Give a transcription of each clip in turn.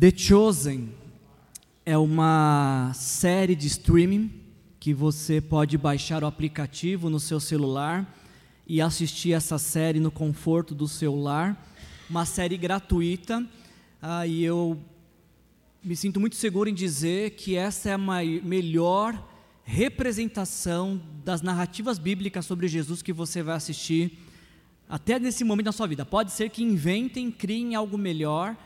The Chosen é uma série de streaming que você pode baixar o aplicativo no seu celular e assistir essa série no conforto do seu lar. Uma série gratuita ah, e eu me sinto muito seguro em dizer que essa é a melhor representação das narrativas bíblicas sobre Jesus que você vai assistir até nesse momento da sua vida. Pode ser que inventem, criem algo melhor,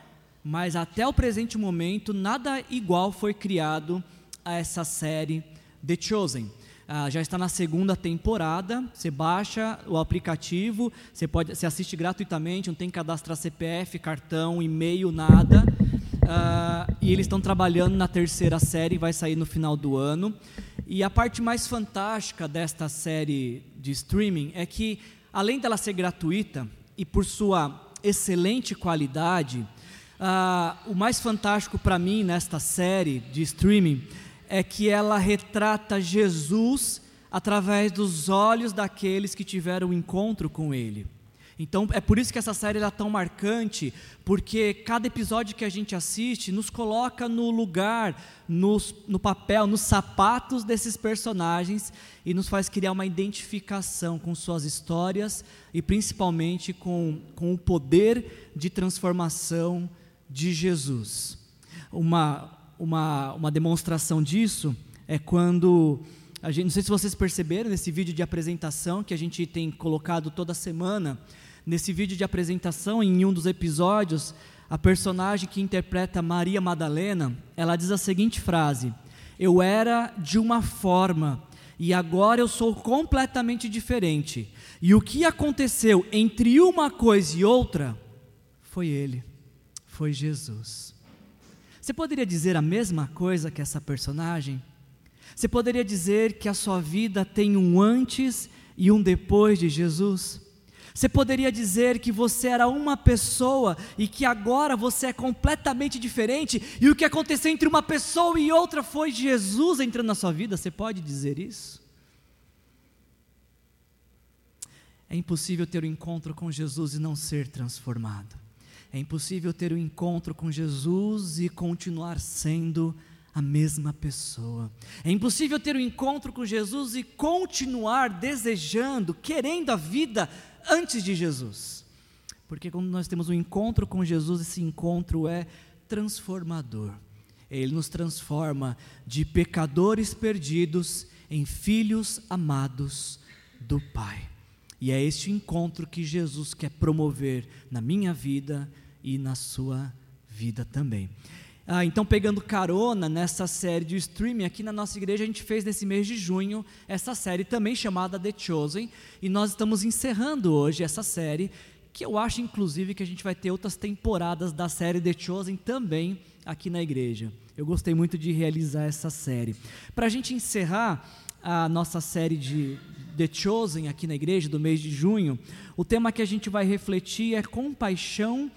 mas até o presente momento nada igual foi criado a essa série The Chosen. Ah, já está na segunda temporada. Você baixa o aplicativo, você pode, você assiste gratuitamente, não tem cadastrar CPF, cartão, e-mail, nada. Ah, e eles estão trabalhando na terceira série, vai sair no final do ano. E a parte mais fantástica desta série de streaming é que, além dela ser gratuita e por sua excelente qualidade, ah, o mais fantástico para mim nesta série de streaming é que ela retrata Jesus através dos olhos daqueles que tiveram um encontro com Ele. Então é por isso que essa série é tão marcante, porque cada episódio que a gente assiste nos coloca no lugar, nos, no papel, nos sapatos desses personagens e nos faz criar uma identificação com suas histórias e principalmente com, com o poder de transformação de Jesus. Uma, uma, uma demonstração disso é quando a gente, não sei se vocês perceberam nesse vídeo de apresentação que a gente tem colocado toda semana, nesse vídeo de apresentação, em um dos episódios, a personagem que interpreta Maria Madalena, ela diz a seguinte frase: Eu era de uma forma e agora eu sou completamente diferente. E o que aconteceu entre uma coisa e outra foi ele, foi Jesus. Você poderia dizer a mesma coisa que essa personagem? Você poderia dizer que a sua vida tem um antes e um depois de Jesus? Você poderia dizer que você era uma pessoa e que agora você é completamente diferente e o que aconteceu entre uma pessoa e outra foi Jesus entrando na sua vida? Você pode dizer isso? É impossível ter um encontro com Jesus e não ser transformado. É impossível ter um encontro com Jesus e continuar sendo a mesma pessoa. É impossível ter um encontro com Jesus e continuar desejando, querendo a vida antes de Jesus. Porque quando nós temos um encontro com Jesus, esse encontro é transformador. Ele nos transforma de pecadores perdidos em filhos amados do Pai. E é este encontro que Jesus quer promover na minha vida e na sua vida também. Ah, então, pegando carona nessa série de streaming, aqui na nossa igreja a gente fez nesse mês de junho essa série também chamada The Chosen, e nós estamos encerrando hoje essa série, que eu acho inclusive que a gente vai ter outras temporadas da série The Chosen também aqui na igreja. Eu gostei muito de realizar essa série. Para a gente encerrar a nossa série de The Chosen aqui na igreja do mês de junho, o tema que a gente vai refletir é compaixão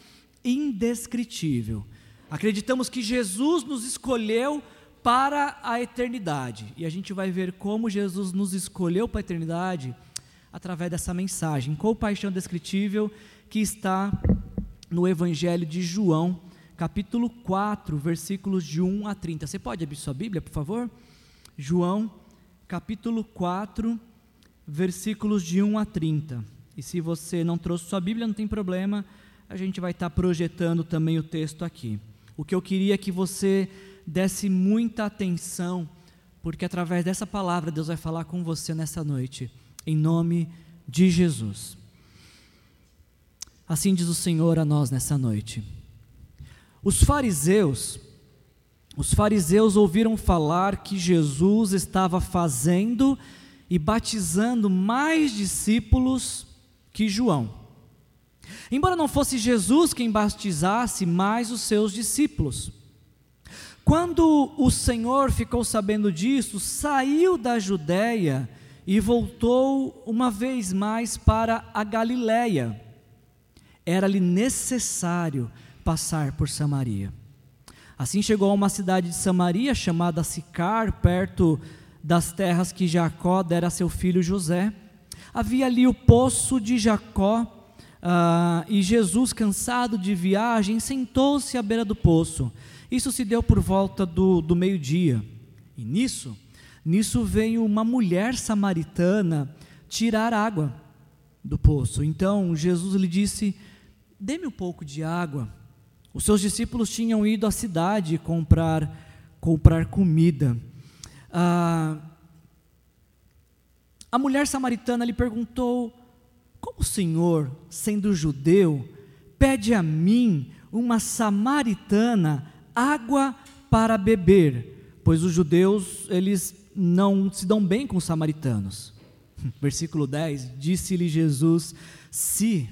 indescritível. Acreditamos que Jesus nos escolheu para a eternidade. E a gente vai ver como Jesus nos escolheu para a eternidade através dessa mensagem, compaixão indescritível, que está no Evangelho de João, capítulo 4, versículos de 1 a 30. Você pode abrir sua Bíblia, por favor? João, capítulo 4, versículos de 1 a 30. E se você não trouxe sua Bíblia, não tem problema a gente vai estar projetando também o texto aqui. O que eu queria é que você desse muita atenção, porque através dessa palavra Deus vai falar com você nessa noite, em nome de Jesus. Assim diz o Senhor a nós nessa noite. Os fariseus, os fariseus ouviram falar que Jesus estava fazendo e batizando mais discípulos que João. Embora não fosse Jesus quem batizasse, mas os seus discípulos. Quando o Senhor ficou sabendo disso, saiu da Judéia e voltou uma vez mais para a Galiléia. Era-lhe necessário passar por Samaria. Assim chegou a uma cidade de Samaria chamada Sicar, perto das terras que Jacó dera a seu filho José. Havia ali o poço de Jacó ah, e Jesus, cansado de viagem, sentou-se à beira do poço. Isso se deu por volta do, do meio-dia. E nisso, nisso veio uma mulher samaritana tirar água do poço. Então Jesus lhe disse: Dê-me um pouco de água. Os seus discípulos tinham ido à cidade comprar, comprar comida. Ah, a mulher samaritana lhe perguntou: Como o Senhor, sendo judeu, pede a mim, uma samaritana, água para beber? Pois os judeus, eles não se dão bem com os samaritanos. Versículo 10: Disse-lhe Jesus: Se,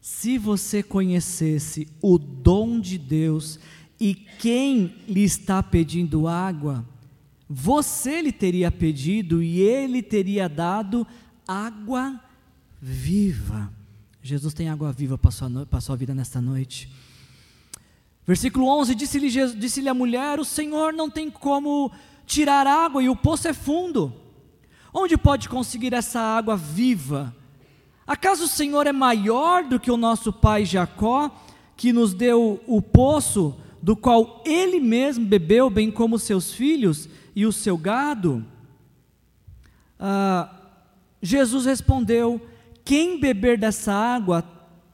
se você conhecesse o dom de Deus e quem lhe está pedindo água, você lhe teria pedido e ele teria dado água viva. Jesus tem água viva para a sua, para a sua vida nesta noite. Versículo 11: Disse-lhe disse a mulher: O Senhor não tem como tirar água e o poço é fundo. Onde pode conseguir essa água viva? Acaso o Senhor é maior do que o nosso pai Jacó, que nos deu o poço, do qual ele mesmo bebeu, bem como seus filhos e o seu gado? Ah, Jesus respondeu: Quem beber dessa água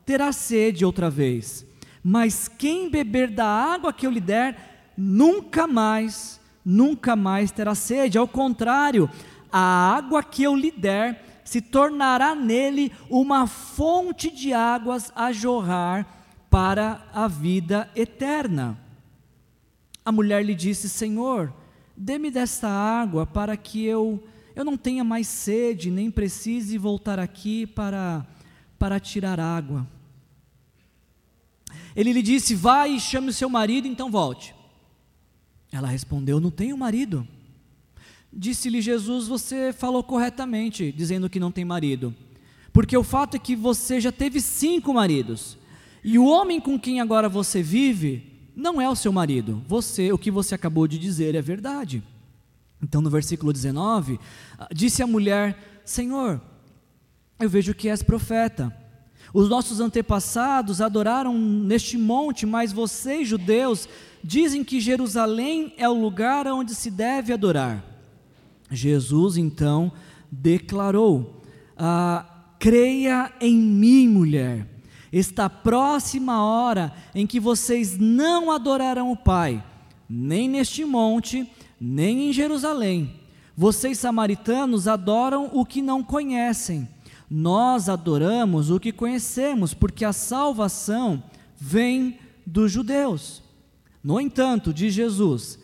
terá sede outra vez, mas quem beber da água que eu lhe der, nunca mais, nunca mais terá sede. Ao contrário, a água que eu lhe der se tornará nele uma fonte de águas a jorrar para a vida eterna. A mulher lhe disse: Senhor, dê-me desta água para que eu eu não tenha mais sede, nem precise voltar aqui para para tirar água. Ele lhe disse: Vai e chame o seu marido, então volte. Ela respondeu: Não tenho marido. Disse-lhe Jesus: Você falou corretamente, dizendo que não tem marido. Porque o fato é que você já teve cinco maridos. E o homem com quem agora você vive não é o seu marido. Você, o que você acabou de dizer é verdade. Então, no versículo 19, ah, disse a mulher: Senhor, eu vejo que és profeta. Os nossos antepassados adoraram neste monte, mas vocês, judeus, dizem que Jerusalém é o lugar onde se deve adorar. Jesus então declarou: ah, creia em mim, mulher. Está próxima a hora em que vocês não adorarão o Pai, nem neste monte, nem em Jerusalém. Vocês samaritanos adoram o que não conhecem. Nós adoramos o que conhecemos, porque a salvação vem dos judeus. No entanto, diz Jesus,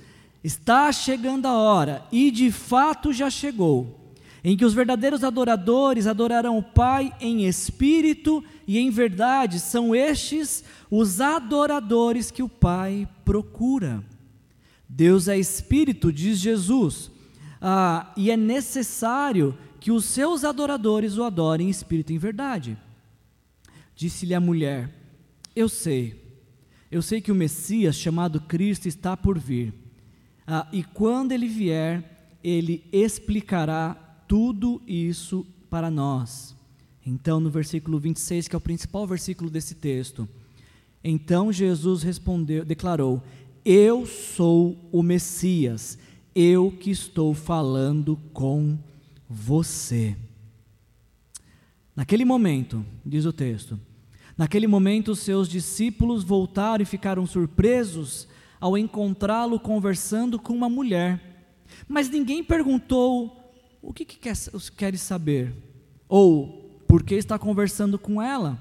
Está chegando a hora, e de fato já chegou, em que os verdadeiros adoradores adorarão o Pai em espírito e em verdade, são estes os adoradores que o Pai procura. Deus é espírito, diz Jesus, ah, e é necessário que os seus adoradores o adorem em espírito e em verdade. Disse-lhe a mulher: Eu sei, eu sei que o Messias, chamado Cristo, está por vir. Ah, e quando ele vier, ele explicará tudo isso para nós. Então, no versículo 26, que é o principal versículo desse texto, então Jesus respondeu, declarou: Eu sou o Messias, eu que estou falando com você. Naquele momento, diz o texto, naquele momento os seus discípulos voltaram e ficaram surpresos ao encontrá-lo conversando com uma mulher. Mas ninguém perguntou o que, que quer, saber, ou por que está conversando com ela.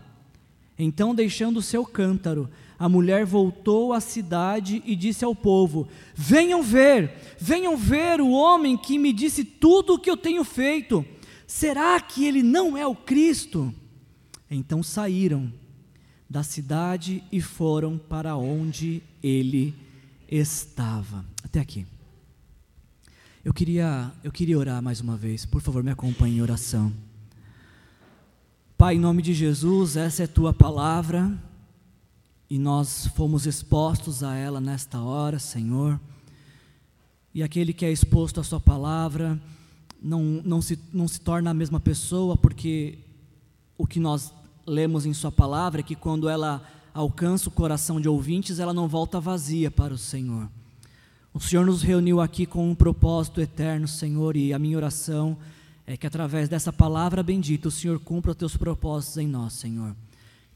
Então, deixando o seu cântaro, a mulher voltou à cidade e disse ao povo: Venham ver, venham ver o homem que me disse tudo o que eu tenho feito. Será que ele não é o Cristo? Então saíram da cidade e foram para onde ele estava. Até aqui. Eu queria, eu queria orar mais uma vez. Por favor, me acompanhe em oração. Pai, em nome de Jesus, essa é tua palavra e nós fomos expostos a ela nesta hora, Senhor. E aquele que é exposto à Sua palavra não, não, se, não se torna a mesma pessoa, porque o que nós lemos em Sua palavra é que quando ela alcança o coração de ouvintes, ela não volta vazia para o Senhor. O Senhor nos reuniu aqui com um propósito eterno, Senhor, e a minha oração é que através dessa palavra bendita o Senhor cumpra os teus propósitos em nós, Senhor.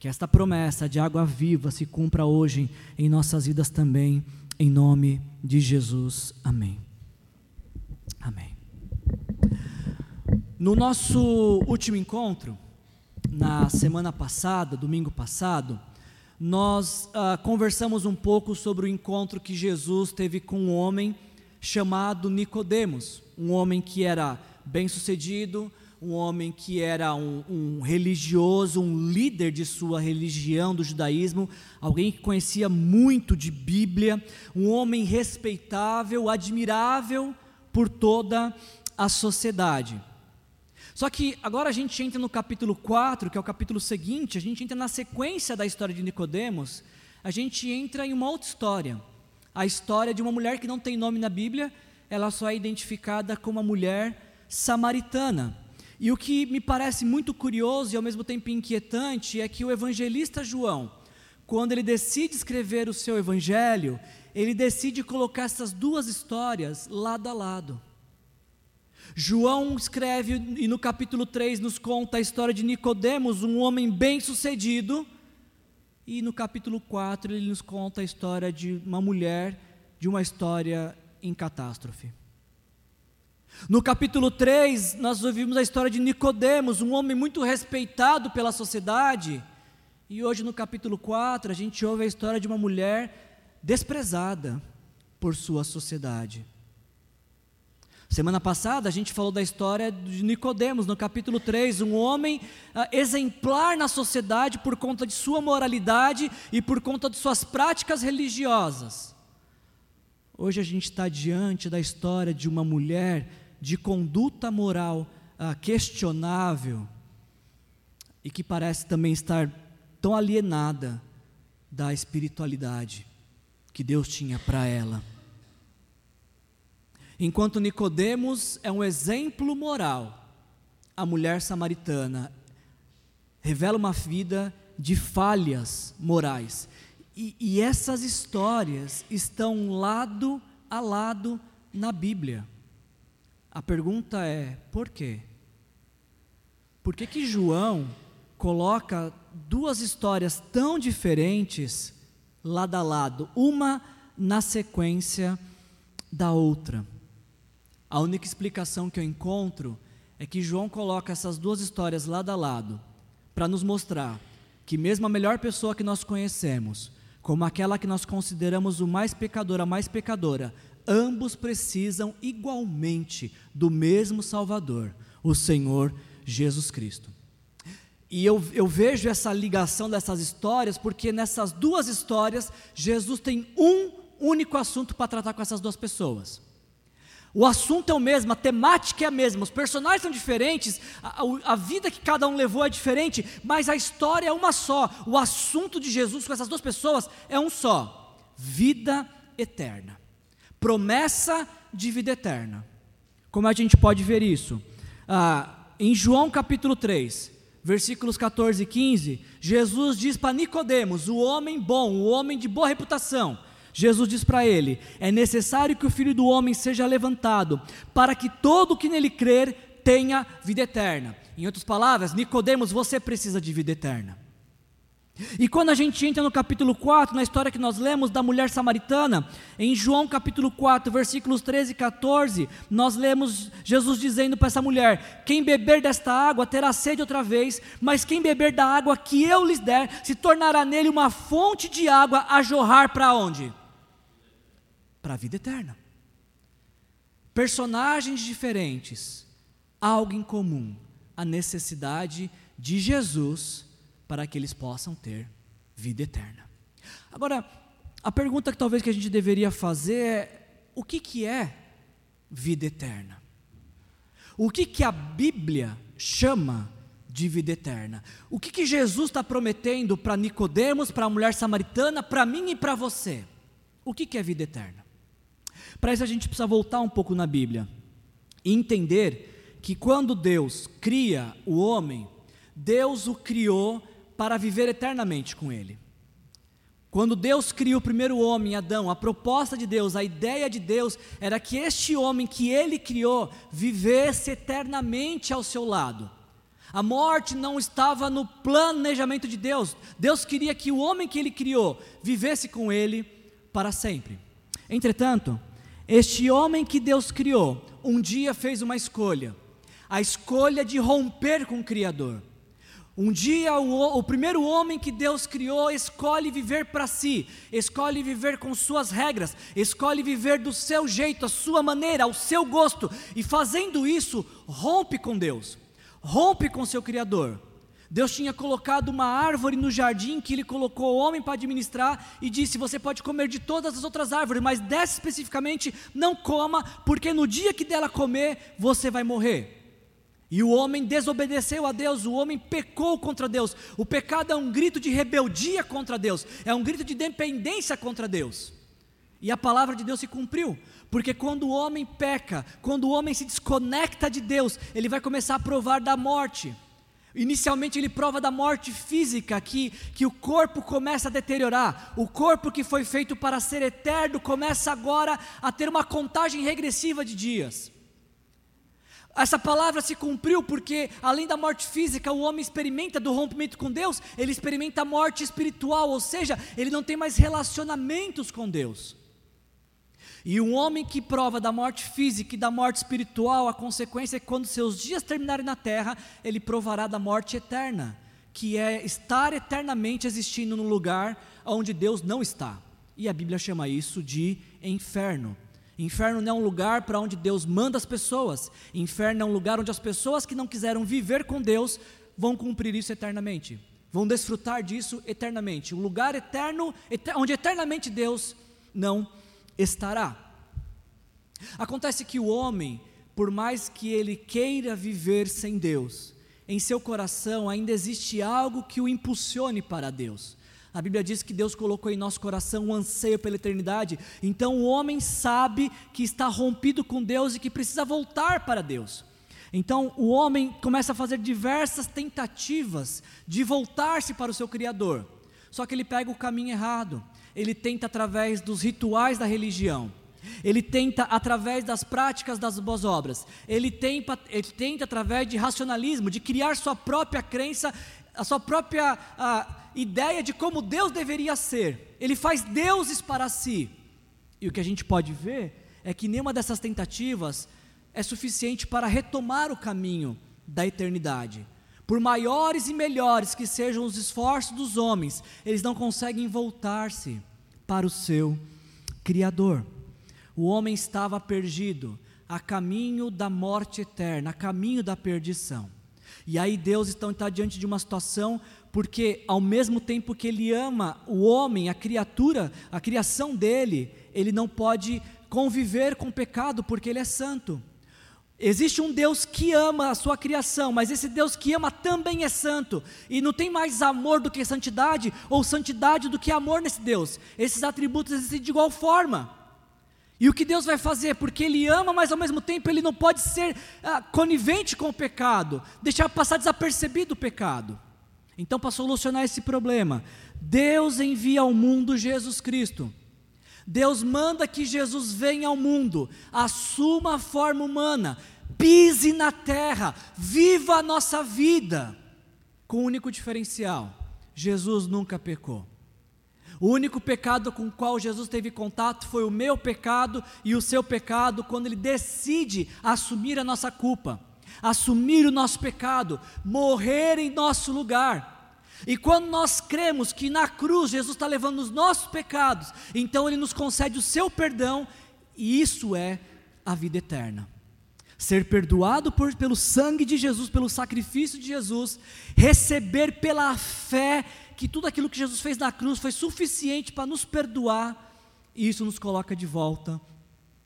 Que esta promessa de água viva se cumpra hoje em nossas vidas também, em nome de Jesus. Amém. Amém. No nosso último encontro, na semana passada, domingo passado, nós uh, conversamos um pouco sobre o encontro que Jesus teve com um homem chamado Nicodemos, um homem que era bem-sucedido, um homem que era um, um, religioso, um líder de sua religião, do judaísmo, alguém que conhecia muito de Bíblia, um homem respeitável, admirável por toda a sociedade. Só que agora a gente entra no capítulo 4, que é o capítulo seguinte, a gente entra na sequência da história de Nicodemos, a gente entra em uma outra história. A história de uma mulher que não tem nome na Bíblia, ela só é identificada como uma mulher samaritana. E o que me parece muito curioso e ao mesmo tempo inquietante é que o evangelista João, quando ele decide escrever o seu evangelho, ele decide colocar essas duas histórias lado a lado. João escreve e no capítulo 3 nos conta a história de Nicodemos, um homem bem-sucedido, e no capítulo 4 ele nos conta a história de uma mulher de uma história em catástrofe. No capítulo 3, nós ouvimos a história de Nicodemos, um homem muito respeitado pela sociedade, e hoje no capítulo 4 a gente ouve a história de uma mulher desprezada por sua sociedade. Semana passada a gente falou da história de Nicodemos, no capítulo 3, um homem uh, exemplar na sociedade por conta de sua moralidade e por conta de suas práticas religiosas. Hoje a gente está diante da história de uma mulher de conduta moral uh, questionável e que parece também estar tão alienada da espiritualidade que Deus tinha para ela. Enquanto Nicodemos é um exemplo moral, a mulher samaritana revela uma vida de falhas morais. E, e essas histórias estão lado a lado na Bíblia. A pergunta é: por quê? Por que, que João coloca duas histórias tão diferentes lado a lado, uma na sequência da outra? A única explicação que eu encontro é que João coloca essas duas histórias lado a lado para nos mostrar que, mesmo a melhor pessoa que nós conhecemos, como aquela que nós consideramos o mais pecador, a mais pecadora, ambos precisam igualmente do mesmo Salvador, o Senhor Jesus Cristo. E eu, eu vejo essa ligação dessas histórias, porque nessas duas histórias, Jesus tem um único assunto para tratar com essas duas pessoas. O assunto é o mesmo, a temática é a mesma, os personagens são diferentes, a, a, vida que cada um levou é diferente, mas a história é uma só. O assunto de Jesus com essas duas pessoas é um só: vida eterna. Promessa de vida eterna. Como a gente pode ver isso? Ah, em João capítulo 3, versículos 14 e 15, Jesus diz para Nicodemos, o homem bom, o homem de boa reputação, Jesus diz para ele: É necessário que o filho do homem seja levantado, para que todo que nele crer tenha vida eterna. Em outras palavras, Nicodemos, você precisa de vida eterna. E quando a gente entra no capítulo 4, na história que nós lemos da mulher samaritana, em João capítulo 4, versículos 13 e 14, nós lemos Jesus dizendo para essa mulher: Quem beber desta água terá sede outra vez, mas quem beber da água que eu lhes der, se tornará nele uma fonte de água a jorrar para onde? para a vida eterna. Personagens diferentes, algo em comum, a necessidade de Jesus para que eles possam ter vida eterna. Agora, a pergunta que talvez que a gente deveria fazer é: o que, que é vida eterna? O que, que a Bíblia chama de vida eterna? O que, que Jesus está prometendo para Nicodemos, para a mulher samaritana, para mim e para você? O que, que é vida eterna? Para isso a gente precisa voltar um pouco na Bíblia e entender que quando Deus cria o homem, Deus o criou para viver eternamente com Ele. Quando Deus criou o primeiro homem, Adão, a proposta de Deus, a ideia de Deus era que este homem que ele criou vivesse eternamente ao seu lado. A morte não estava no planejamento de Deus. Deus queria que o homem que ele criou vivesse com ele para sempre. Entretanto, este homem que Deus criou, um dia fez uma escolha, a escolha de romper com o Criador. Um dia o, o, primeiro homem que Deus criou escolhe viver para si, escolhe viver com suas regras, escolhe viver do seu jeito, a sua maneira, ao seu gosto, e fazendo isso, rompe com Deus, rompe com seu Criador. Deus tinha colocado uma árvore no jardim que ele colocou o homem para administrar e disse: Você pode comer de todas as outras árvores, mas dessa especificamente não coma, porque no dia que dela comer, você vai morrer. E o homem desobedeceu a Deus, o homem pecou contra Deus. O pecado é um grito de rebeldia contra Deus, é um grito de dependência contra Deus. E a palavra de Deus se cumpriu, porque quando o homem peca, quando o homem se desconecta de Deus, ele vai começar a provar da morte. Inicialmente ele prova da morte física, que, que o corpo começa a deteriorar, o corpo que foi feito para ser eterno começa agora a ter uma contagem regressiva de dias. Essa palavra se cumpriu porque, além da morte física, o homem experimenta do rompimento com Deus, ele experimenta a morte espiritual, ou seja, ele não tem mais relacionamentos com Deus. E um homem que prova da morte física e da morte espiritual, a consequência é que quando seus dias terminarem na terra, ele provará da morte eterna, que é estar eternamente existindo no lugar onde Deus não está. E a Bíblia chama isso de inferno. Inferno não é um lugar para onde Deus manda as pessoas. Inferno é um lugar onde as pessoas que não quiseram viver com Deus vão cumprir isso eternamente. Vão desfrutar disso eternamente. Um lugar eterno, onde eternamente Deus não estará. Acontece que o homem, por mais que ele queira viver sem Deus, em seu coração ainda existe algo que o impulsione para Deus. A Bíblia diz que Deus colocou em nosso coração um anseio pela eternidade. Então o homem sabe que está rompido com Deus e que precisa voltar para Deus. Então o homem começa a fazer diversas tentativas de voltar-se para o seu Criador. Só que ele pega o caminho errado. Ele tenta através dos rituais da religião. Ele tenta através das práticas das boas obras. Ele tenta, ele tenta através de racionalismo, de criar sua própria crença, a sua própria. Ideia de como Deus deveria ser. Ele faz deuses para si. E o que a gente pode ver é que nenhuma dessas tentativas é suficiente para retomar o caminho da eternidade. Por maiores e melhores que sejam os esforços dos homens, eles não conseguem voltar-se para o seu Criador. O homem estava perdido, a caminho da morte eterna, a caminho da perdição. E aí Deus então está diante de uma situação porque ao mesmo tempo que ele ama o homem, a criatura, a criação dele, ele não pode conviver com o pecado porque ele é santo. Existe um Deus que ama a sua criação, mas esse Deus que ama também é santo, e não tem mais amor do que santidade, ou santidade do que amor nesse Deus. Esses atributos existem de igual forma. E o que Deus vai fazer? Porque Ele ama, mas ao mesmo tempo Ele não pode ser ah, conivente com o pecado, deixar passar desapercebido o pecado. Então, para solucionar esse problema, Deus envia ao mundo Jesus Cristo. Deus manda que Jesus venha ao mundo, assuma a forma humana, pise na terra, viva a nossa vida, com o um único diferencial: Jesus nunca pecou. O único pecado com o qual Jesus teve contato foi o meu pecado e o seu pecado, quando ele decide assumir a nossa culpa assumir o nosso pecado, morrer em nosso lugar. E quando nós cremos que na cruz Jesus está levando os nossos pecados, então Ele nos concede o seu perdão, e isso é a vida eterna. Ser perdoado por, pelo sangue de Jesus, pelo sacrifício de Jesus, receber pela fé que tudo aquilo que Jesus fez na cruz foi suficiente para nos perdoar, e isso nos coloca de volta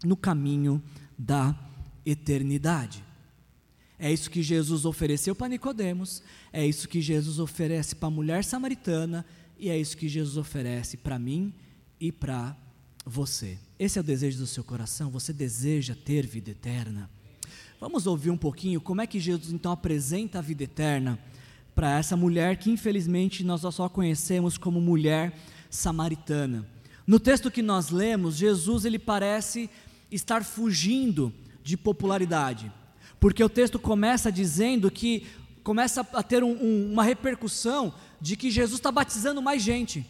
no caminho da eternidade. É isso que Jesus ofereceu para Nicodemos, é isso que Jesus oferece para a mulher samaritana e é isso que Jesus oferece para mim e para você. Esse é o desejo do seu coração, você deseja ter vida eterna. Vamos ouvir um pouquinho como é que Jesus então apresenta a vida eterna para essa mulher que infelizmente nós só conhecemos como mulher samaritana. No texto que nós lemos, Jesus ele parece estar fugindo de popularidade, porque o texto começa dizendo que começa a ter um, um, uma repercussão de que Jesus está batizando mais gente,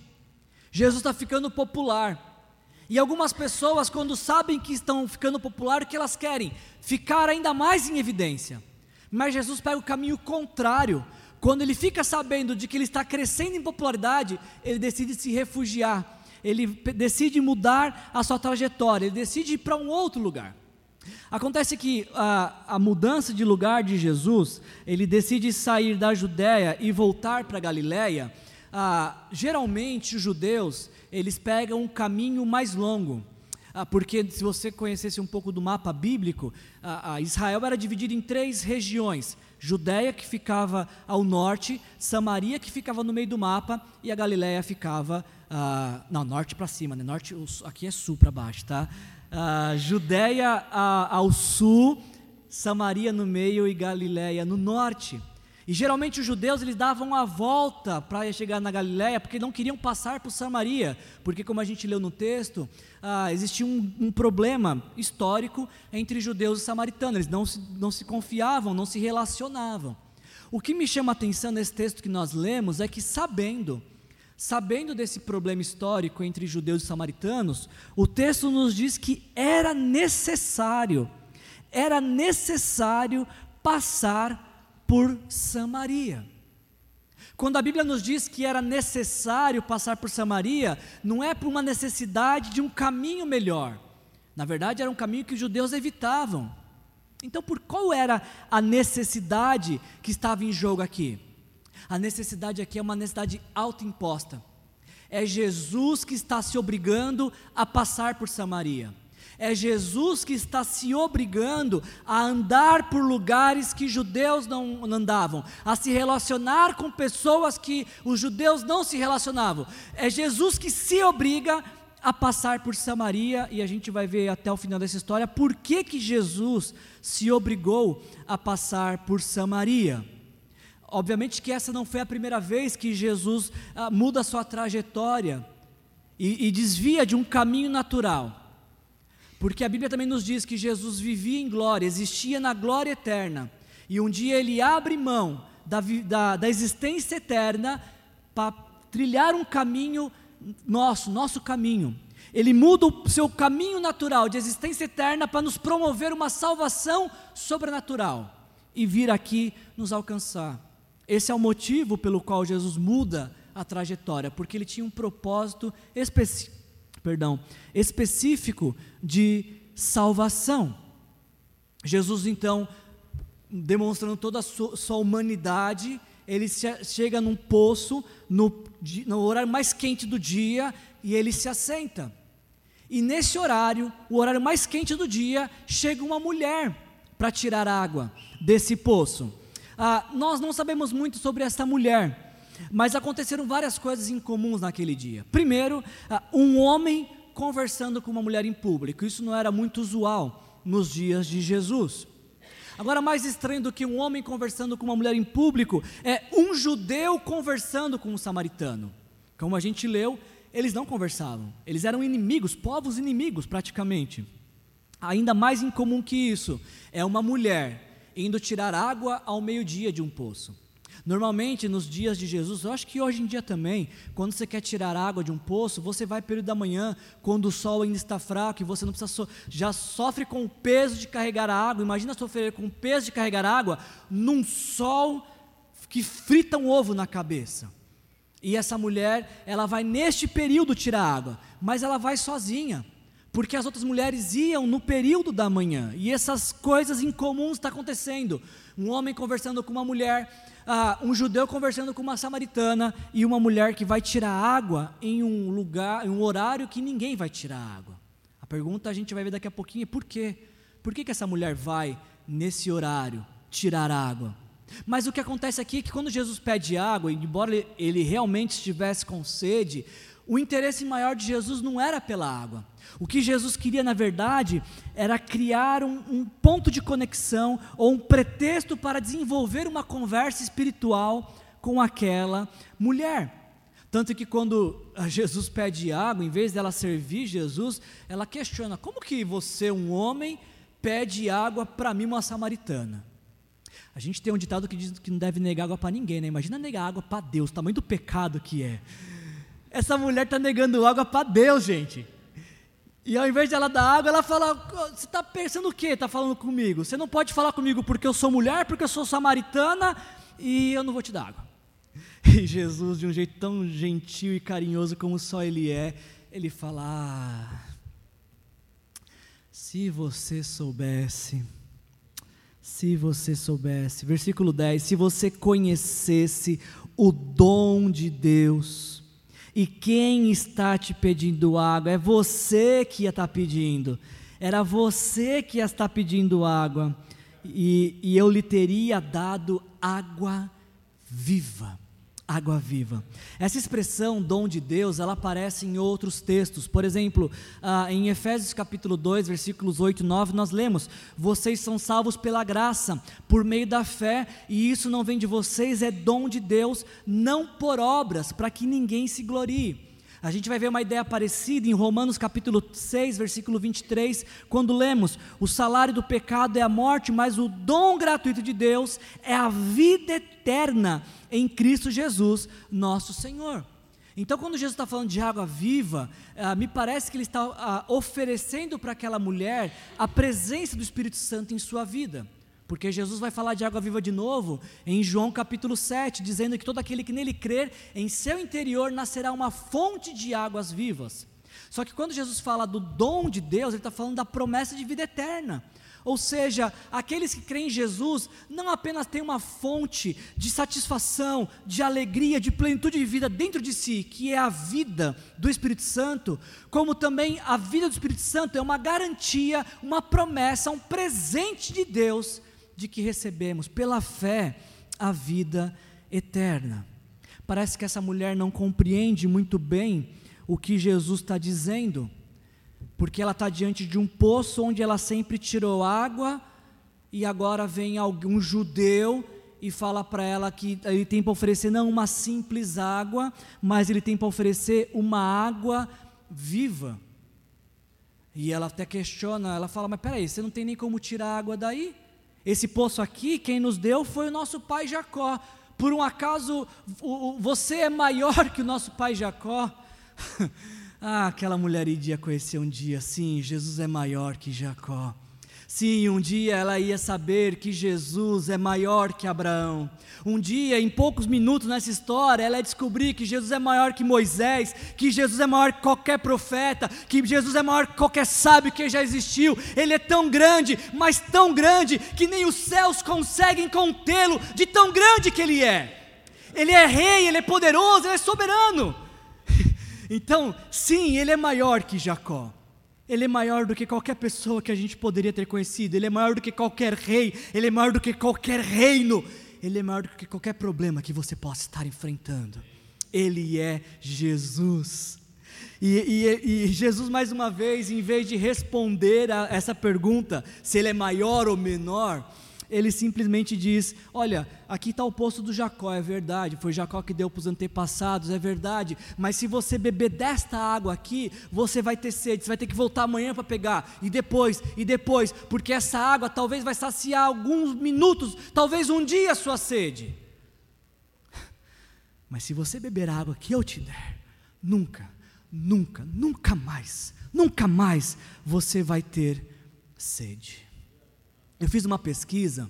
Jesus está ficando popular. E algumas pessoas, quando sabem que estão ficando popular, o que elas querem? Ficar ainda mais em evidência. Mas Jesus pega o caminho contrário. Quando ele fica sabendo de que ele está crescendo em popularidade, ele decide se refugiar ele decide mudar a sua trajetória, ele decide ir para um outro lugar. Acontece que a, a, mudança de lugar de Jesus, ele decide sair da Judéia e voltar para Galiléia. Ah, geralmente os judeus eles pegam um caminho mais longo, ah, porque se você conhecesse um pouco do mapa bíblico, ah, Israel era dividido em três regiões: Judéia que ficava ao norte, Samaria que ficava no meio do mapa e a Galiléia ficava uh, não, norte para cima, né? norte, aqui é sul para baixo, tá? Uh, Judéia uh, ao sul, Samaria no meio e Galiléia no norte. E geralmente os judeus eles davam a volta para chegar na Galiléia porque não queriam passar por Samaria, porque como a gente leu no texto, ah, existia um, um, problema histórico entre judeus e samaritanos, eles não se, não se confiavam, não se relacionavam. O que me chama a atenção nesse texto que nós lemos é que sabendo Sabendo desse problema histórico entre judeus e samaritanos, o texto nos diz que era necessário, era necessário passar por Samaria. Quando a Bíblia nos diz que era necessário passar por Samaria, não é por uma necessidade de um caminho melhor. Na verdade, era um caminho que os judeus evitavam. Então, por qual era a necessidade que estava em jogo aqui? A necessidade aqui é uma necessidade autoimposta. É Jesus que está se obrigando a passar por Samaria. É Jesus que está se obrigando a andar por lugares que judeus não andavam, a se relacionar com pessoas que os judeus não se relacionavam. É Jesus que se obriga a passar por Samaria, e a gente vai ver até o final dessa história por que, que Jesus se obrigou a passar por Samaria. Obviamente que essa não foi a primeira vez que Jesus ah, muda a sua trajetória e, e desvia de um caminho natural. Porque a Bíblia também nos diz que Jesus vivia em glória, existia na glória eterna. E um dia ele abre mão da, da, da existência eterna para trilhar um caminho nosso, nosso caminho. Ele muda o seu caminho natural de existência eterna para nos promover uma salvação sobrenatural e vir aqui nos alcançar. Esse é o motivo pelo qual Jesus muda a trajetória, porque ele tinha um propósito especi perdão, específico de salvação. Jesus, então, demonstrando toda a sua, humanidade, ele se, chega num poço, no, no horário mais quente do dia, e ele se assenta. E nesse horário, o horário mais quente do dia, chega uma mulher para tirar água desse poço. Ah, nós não sabemos muito sobre essa mulher, mas aconteceram várias coisas incomuns naquele dia. Primeiro, ah, um homem conversando com uma mulher em público. Isso não era muito usual nos dias de Jesus. Agora, mais estranho do que um homem conversando com uma mulher em público é um judeu conversando com um samaritano. Como a gente leu, eles não conversavam, eles eram inimigos, povos inimigos praticamente. Ainda mais incomum que isso é uma mulher indo tirar água ao meio-dia de um poço. Normalmente, nos dias de Jesus, eu acho que hoje em dia também, quando você quer tirar água de um poço, você vai período da manhã, quando o sol ainda está fraco e você não precisa so já sofre com o peso de carregar a água. Imagina sofrer com o peso de carregar água num sol que frita um ovo na cabeça. E essa mulher, ela vai neste período tirar água, mas ela vai sozinha porque as outras mulheres iam no período da manhã, e essas coisas incomuns estão acontecendo. Um homem conversando com uma mulher, uh, um judeu conversando com uma samaritana, e uma mulher que vai tirar água em um lugar, em um horário que ninguém vai tirar água. A pergunta a gente vai ver daqui a pouquinho é por quê? Por que, que essa mulher vai nesse horário tirar água? Mas o que acontece aqui é que quando Jesus pede água, embora ele realmente estivesse com sede, o interesse maior de Jesus não era pela água. O que Jesus queria, na verdade, era criar um, um, ponto de conexão ou um pretexto para desenvolver uma conversa espiritual com aquela mulher. Tanto que quando Jesus pede água, em vez dela servir Jesus, ela questiona: como que você, um homem, pede água para mim, uma samaritana? A gente tem um ditado que diz que não deve negar água para ninguém, né? Imagina negar água para Deus, o tamanho do pecado que é. Essa mulher está negando água para Deus, gente. E ao invés de ela dar água, ela fala: Você está pensando o que? Está falando comigo? Você não pode falar comigo porque eu sou mulher, porque eu sou samaritana e eu não vou te dar água. E Jesus, de um jeito tão gentil e carinhoso como só Ele é, Ele fala: ah, Se você soubesse, se você soubesse, versículo 10: Se você conhecesse o dom de Deus, e quem está te pedindo água? É você que estar pedindo, era você que estar pedindo água, e, e eu lhe teria dado água viva água viva. Essa expressão dom de Deus, ela aparece em outros textos. Por exemplo, ah, em Efésios capítulo 2, versículos 8 e 9, nós lemos: Vocês são salvos pela graça, por meio da fé, e isso não vem de vocês, é dom de Deus, não por obras, para que ninguém se glorie. A gente vai ver uma ideia parecida em Romanos capítulo 6, versículo 23, quando lemos: O salário do pecado é a morte, mas o dom gratuito de Deus é a vida eterna em Cristo Jesus, nosso Senhor. Então, quando Jesus está falando de água viva, ah, me parece que ele está ah, oferecendo para aquela mulher a presença do Espírito Santo em sua vida. Porque Jesus vai falar de água viva de novo em João capítulo 7, dizendo que todo aquele que nele crer, em seu interior nascerá uma fonte de águas vivas. Só que quando Jesus fala do dom de Deus, ele está falando da promessa de vida eterna. Ou seja, aqueles que creem em Jesus não apenas têm uma fonte de satisfação, de alegria, de plenitude de vida dentro de si, que é a vida do Espírito Santo, como também a vida do Espírito Santo é uma garantia, uma promessa, um presente de Deus de que recebemos pela fé a vida eterna. Parece que essa mulher não compreende muito bem o que Jesus está dizendo, porque ela está diante de um poço onde ela sempre tirou água, e agora vem algum judeu e fala para ela que ele tem para oferecer não uma simples água, mas ele tem para oferecer uma água viva. E ela até questiona, ela fala: Mas peraí, você não tem nem como tirar água daí? Esse poço aqui, quem nos deu foi o nosso pai Jacó. Por um acaso você é maior que o nosso pai Jacó? ah, aquela mulher iria conhecer um dia, sim, Jesus é maior que Jacó. Sim, um dia ela ia saber que Jesus é maior que Abraão. Um dia, em poucos minutos nessa história, ela ia descobrir que Jesus é maior que Moisés, que Jesus é maior que qualquer profeta, que Jesus é maior que qualquer sábio que já existiu. Ele é tão grande, mas tão grande, que nem os céus conseguem contê-lo, de tão grande que ele é. Ele é rei, ele é poderoso, ele é soberano. Então, sim, ele é maior que Jacó. Ele é maior do que qualquer pessoa que a gente poderia ter conhecido, ele é maior do que qualquer rei, ele é maior do que qualquer reino, ele é maior do que qualquer problema que você possa estar enfrentando. Ele é Jesus. E, e, e, Jesus, mais uma vez, em vez de responder a essa pergunta, se ele é maior ou menor, ele simplesmente diz: Olha, aqui está o poço do Jacó, é verdade, foi Jacó que deu para os antepassados, é verdade, mas se você beber desta água aqui, você vai ter sede, você vai ter que voltar amanhã para pegar, e depois, e depois, porque essa água talvez vai saciar alguns minutos, talvez um dia a sua sede. Mas se você beber a água que eu te der, nunca, nunca, nunca mais, nunca mais você vai ter sede. Eu fiz uma pesquisa,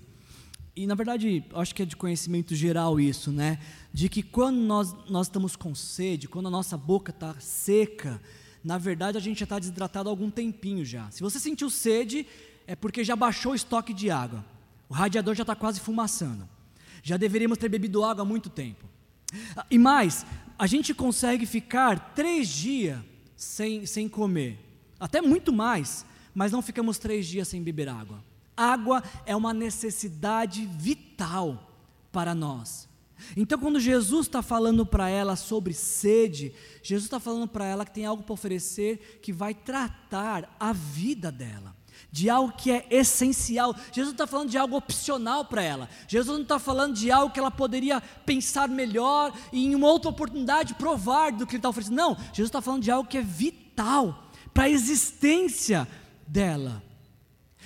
e na verdade acho que é de conhecimento geral isso, né? De que quando nós, nós estamos com sede, quando a nossa boca está seca, na verdade a gente já está desidratado há algum tempinho já. Se você sentiu sede, é porque já baixou o estoque de água. O radiador já está quase fumaçando. Já deveríamos ter bebido água há muito tempo. E mais, a gente consegue ficar três dias sem, sem comer, até muito mais, mas não ficamos três dias sem beber água. Água é uma necessidade vital para nós. Então, quando Jesus está falando para ela sobre sede, Jesus está falando para ela que tem algo para oferecer que vai tratar a vida dela. de algo que é essencial. Jesus está falando de algo opcional para ela. Jesus não está falando de algo que ela poderia pensar melhor e em uma outra oportunidade provar do que ele está oferecendo. Não, Jesus está falando de algo que é vital para a existência dela.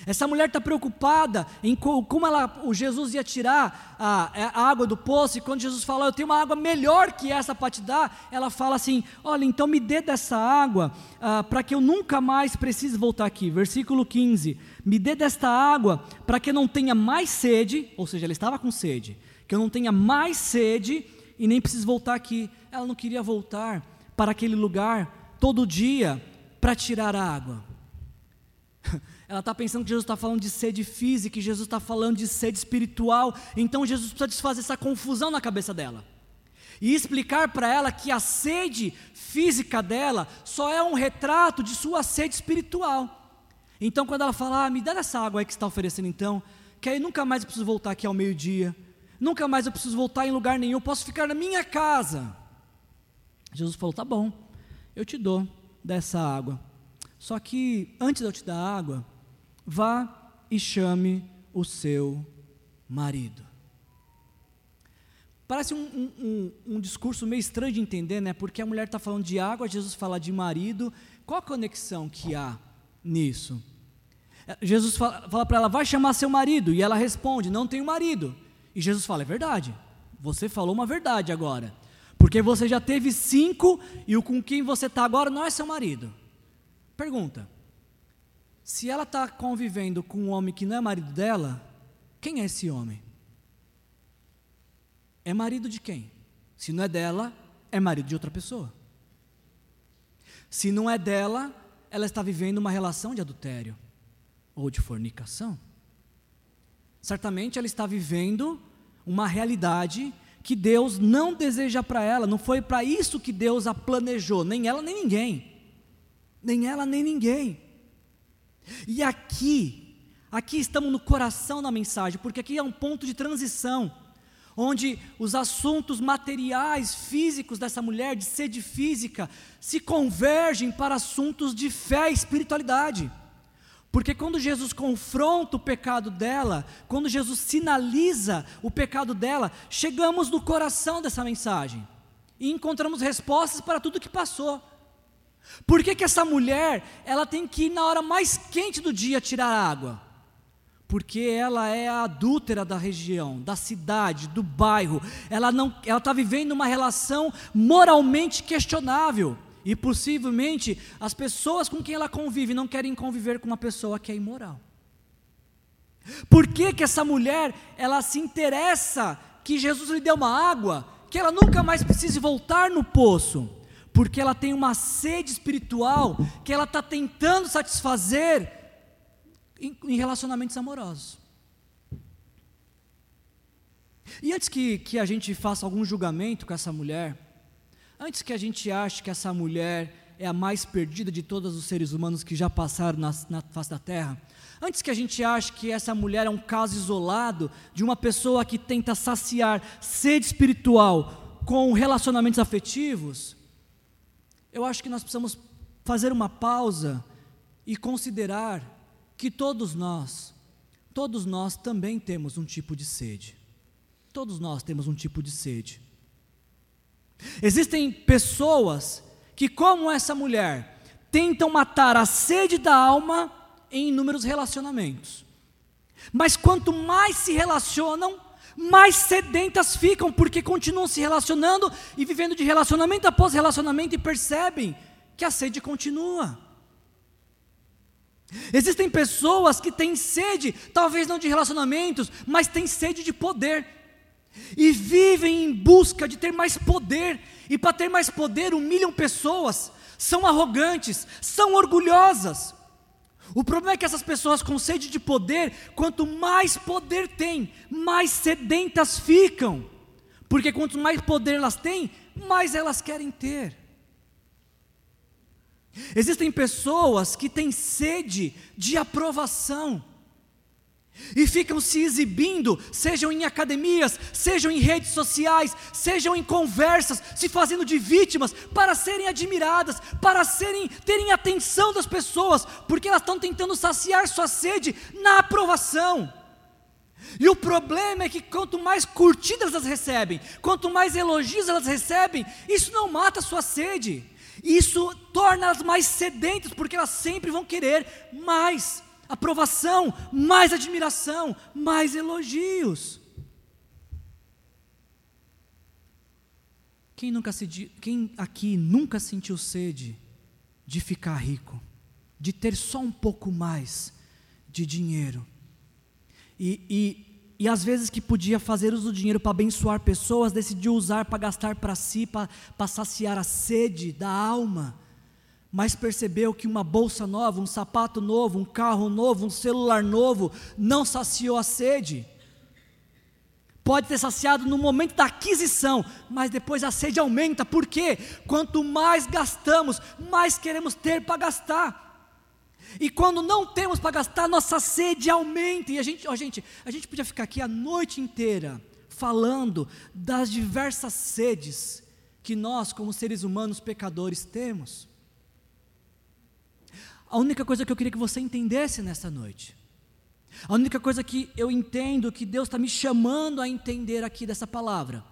Essa mulher está preocupada em como ela, o Jesus ia tirar a, a, água do poço, e quando Jesus fala, eu tenho uma água melhor que essa para te dar, ela fala assim: Olha, então me dê dessa água, ah, para que eu nunca mais precise voltar aqui. Versículo 15: Me dê desta água, para que eu não tenha mais sede, ou seja, ela estava com sede, que eu não tenha mais sede e nem precise voltar aqui. Ela não queria voltar para aquele lugar todo dia para tirar a água. Ela está pensando que Jesus está falando de sede física, que Jesus está falando de sede espiritual. Então Jesus precisa desfazer essa confusão na cabeça dela. E explicar para ela que a sede física dela só é um retrato de sua sede espiritual. Então quando ela fala, ah, me dá essa água aí que está oferecendo então, que aí nunca mais eu preciso voltar aqui ao meio-dia, nunca mais eu preciso voltar em lugar nenhum, eu posso ficar na minha casa. Jesus falou, tá bom, eu te dou dessa água. Só que antes de eu te dar água, Vá e chame o seu marido. Parece um, um, um, um, discurso meio estranho de entender, né? Porque a mulher está falando de água, Jesus fala de marido. Qual a conexão que há nisso? É, Jesus fala, fala para ela, vai chamar seu marido. E ela responde, não tenho marido. E Jesus fala, é verdade. Você falou uma verdade agora. Porque você já teve cinco e o com quem você está agora não é seu marido. Pergunta: se ela está convivendo com um homem que não é marido dela, quem é esse homem? É marido de quem? Se não é dela, é marido de outra pessoa. Se não é dela, ela está vivendo uma relação de adultério ou de fornicação. Certamente ela está vivendo uma realidade que Deus não deseja para ela, não foi para isso que Deus a planejou, nem ela nem ninguém. Nem ela nem ninguém. E aqui, aqui estamos no coração da mensagem, porque aqui é um ponto de transição, onde os assuntos materiais, físicos dessa mulher, de sede física, se convergem para assuntos de fé e espiritualidade. Porque quando Jesus confronta o pecado dela, quando Jesus sinaliza o pecado dela, chegamos no coração dessa mensagem e encontramos respostas para tudo que passou. Por que, que essa mulher ela tem que ir na hora mais quente do dia tirar água? Porque ela é a adúltera da região, da cidade, do bairro. Ela não, ela está vivendo uma relação moralmente questionável. E possivelmente as pessoas com quem ela convive não querem conviver com uma pessoa que é imoral. Por que, que essa mulher ela se interessa que Jesus lhe dê uma água, que ela nunca mais precise voltar no poço? Porque ela tem uma sede espiritual que ela está tentando satisfazer em, relacionamentos amorosos. E antes que, que a gente faça algum julgamento com essa mulher, antes que a gente ache que essa mulher é a mais perdida de todos os seres humanos que já passaram na, na face da terra, antes que a gente ache que essa mulher é um caso isolado de uma pessoa que tenta saciar sede espiritual com relacionamentos afetivos, eu acho que nós precisamos fazer uma pausa e considerar que todos nós, todos nós também temos um tipo de sede. Todos nós temos um tipo de sede. Existem pessoas que, como essa mulher, tentam matar a sede da alma em inúmeros relacionamentos. Mas quanto mais se relacionam, mais sedentas ficam, porque continuam se relacionando e vivendo de relacionamento após relacionamento e percebem que a sede continua. Existem pessoas que têm sede, talvez não de relacionamentos, mas têm sede de poder. E vivem em busca de ter mais poder, e para ter mais poder humilham pessoas, são arrogantes, são orgulhosas. O problema é que essas pessoas com sede de poder, quanto mais poder têm, mais sedentas ficam. Porque quanto mais poder elas têm, mais elas querem ter. Existem pessoas que têm sede de aprovação. E ficam se exibindo, sejam em academias, sejam em redes sociais, sejam em conversas, se fazendo de vítimas para serem admiradas, para serem terem atenção das pessoas, porque elas estão tentando saciar sua sede na aprovação. E o problema é que quanto mais curtidas elas recebem, quanto mais elogios elas recebem, isso não mata a sua sede. Isso torna elas mais sedentas, porque elas sempre vão querer mais aprovação, mais admiração, mais elogios. Quem, nunca se, quem aqui nunca sentiu sede de ficar rico, de ter só um pouco mais de dinheiro? E, e, e às vezes que podia fazer uso do dinheiro para abençoar pessoas, decidiu usar para gastar para si, para saciar a sede da alma mas percebeu que uma bolsa nova, um sapato novo, um carro novo, um celular novo não saciou a sede. Pode ter saciado no momento da aquisição, mas depois a sede aumenta, por quê? Quanto mais gastamos, mais queremos ter para gastar. E quando não temos para gastar, nossa sede aumenta. E a gente, ó, gente, a gente podia ficar aqui a noite inteira falando das diversas sedes que nós, como seres humanos pecadores, temos. A única coisa que eu queria que você entendesse nessa noite, a única coisa que eu entendo que Deus está me chamando a entender aqui dessa palavra,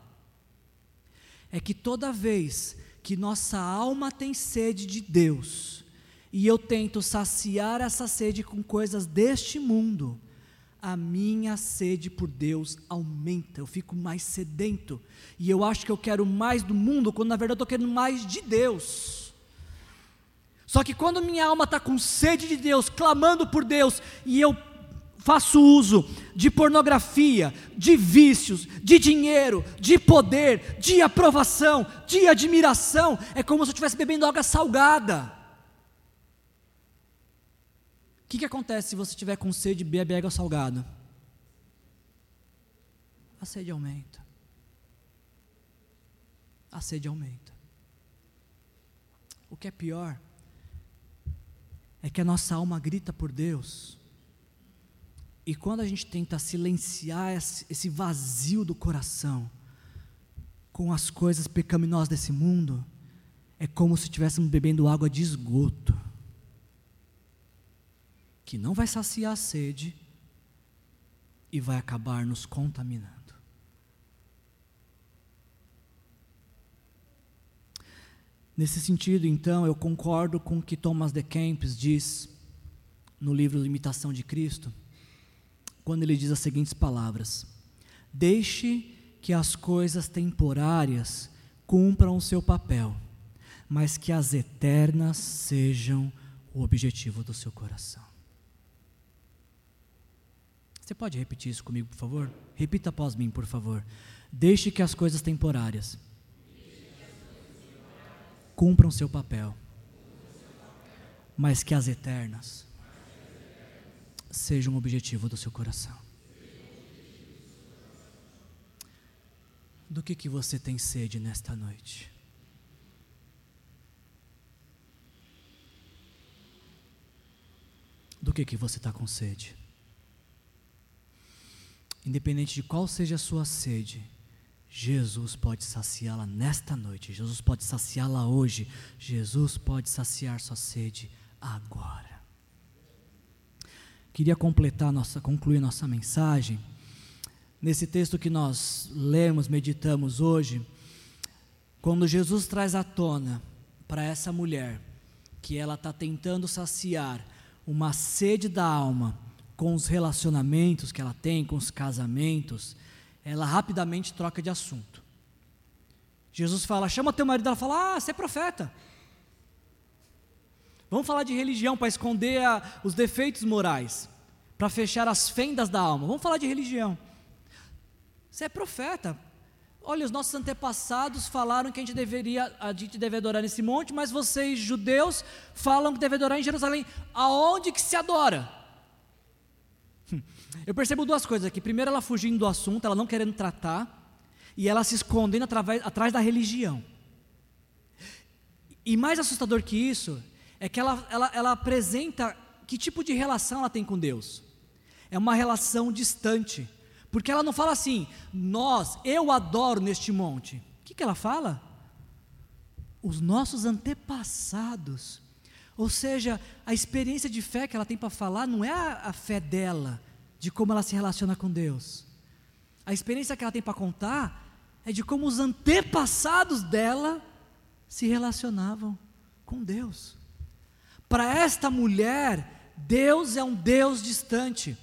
é que toda vez que nossa alma tem sede de Deus, e eu tento saciar essa sede com coisas deste mundo, a minha sede por Deus aumenta, eu fico mais sedento, e eu acho que eu quero mais do mundo, quando na verdade eu estou querendo mais de Deus. Só que quando minha alma está com sede de Deus, clamando por Deus, e eu faço uso de pornografia, de vícios, de dinheiro, de poder, de aprovação, de admiração, é como se eu estivesse bebendo água salgada. O que, que acontece se você estiver com sede e bebe água salgada? A sede aumenta. A sede aumenta. O que é pior é que a nossa alma grita por Deus. E quando a gente tenta silenciar esse vazio do coração com as coisas pecaminosas desse mundo, é como se estivéssemos bebendo água de esgoto, que não vai saciar a sede e vai acabar nos contaminando. Nesse sentido, então, eu concordo com o que Thomas de Kempis diz no livro Imitação de Cristo, quando ele diz as seguintes palavras: Deixe que as coisas temporárias cumpram o seu papel, mas que as eternas sejam o objetivo do seu coração. Você pode repetir isso comigo, por favor? Repita após mim, por favor. Deixe que as coisas temporárias cumpram seu papel, mas que as eternas sejam o objetivo do seu coração. Do que, que você tem sede nesta noite? Do que, que você está com sede? Independente de qual seja a sua sede, Jesus pode saciá-la nesta noite, Jesus pode saciá-la hoje, Jesus pode saciar sua sede agora. Queria completar nossa, concluir nossa mensagem nesse texto que nós lemos, meditamos hoje, quando Jesus traz à tona para essa mulher que ela está tentando saciar uma sede da alma com os relacionamentos que ela tem, com os casamentos ela rapidamente troca de assunto. Jesus fala: chama teu marido, ela fala: ah, você é profeta. Vamos falar de religião para esconder a, os defeitos morais, para fechar as fendas da alma. Vamos falar de religião. Você é profeta. Olha, os nossos antepassados falaram que a gente deveria, a gente deve adorar nesse monte, mas vocês judeus falam que deve adorar em Jerusalém. Aonde que se adora? Eu percebo duas coisas aqui. Primeiro, ela fugindo do assunto, ela não querendo tratar, e ela se escondendo através, atrás da religião. E mais assustador que isso, é que ela, ela, ela apresenta que tipo de relação ela tem com Deus. É uma relação distante. Porque ela não fala assim, nós, eu adoro neste monte. O que, que ela fala? Os nossos antepassados. Ou seja, a experiência de fé que ela tem para falar não é a, a fé dela, de como ela se relaciona com Deus. A experiência que ela tem para contar é de como os antepassados dela se relacionavam com Deus. Para esta mulher, Deus é um Deus distante.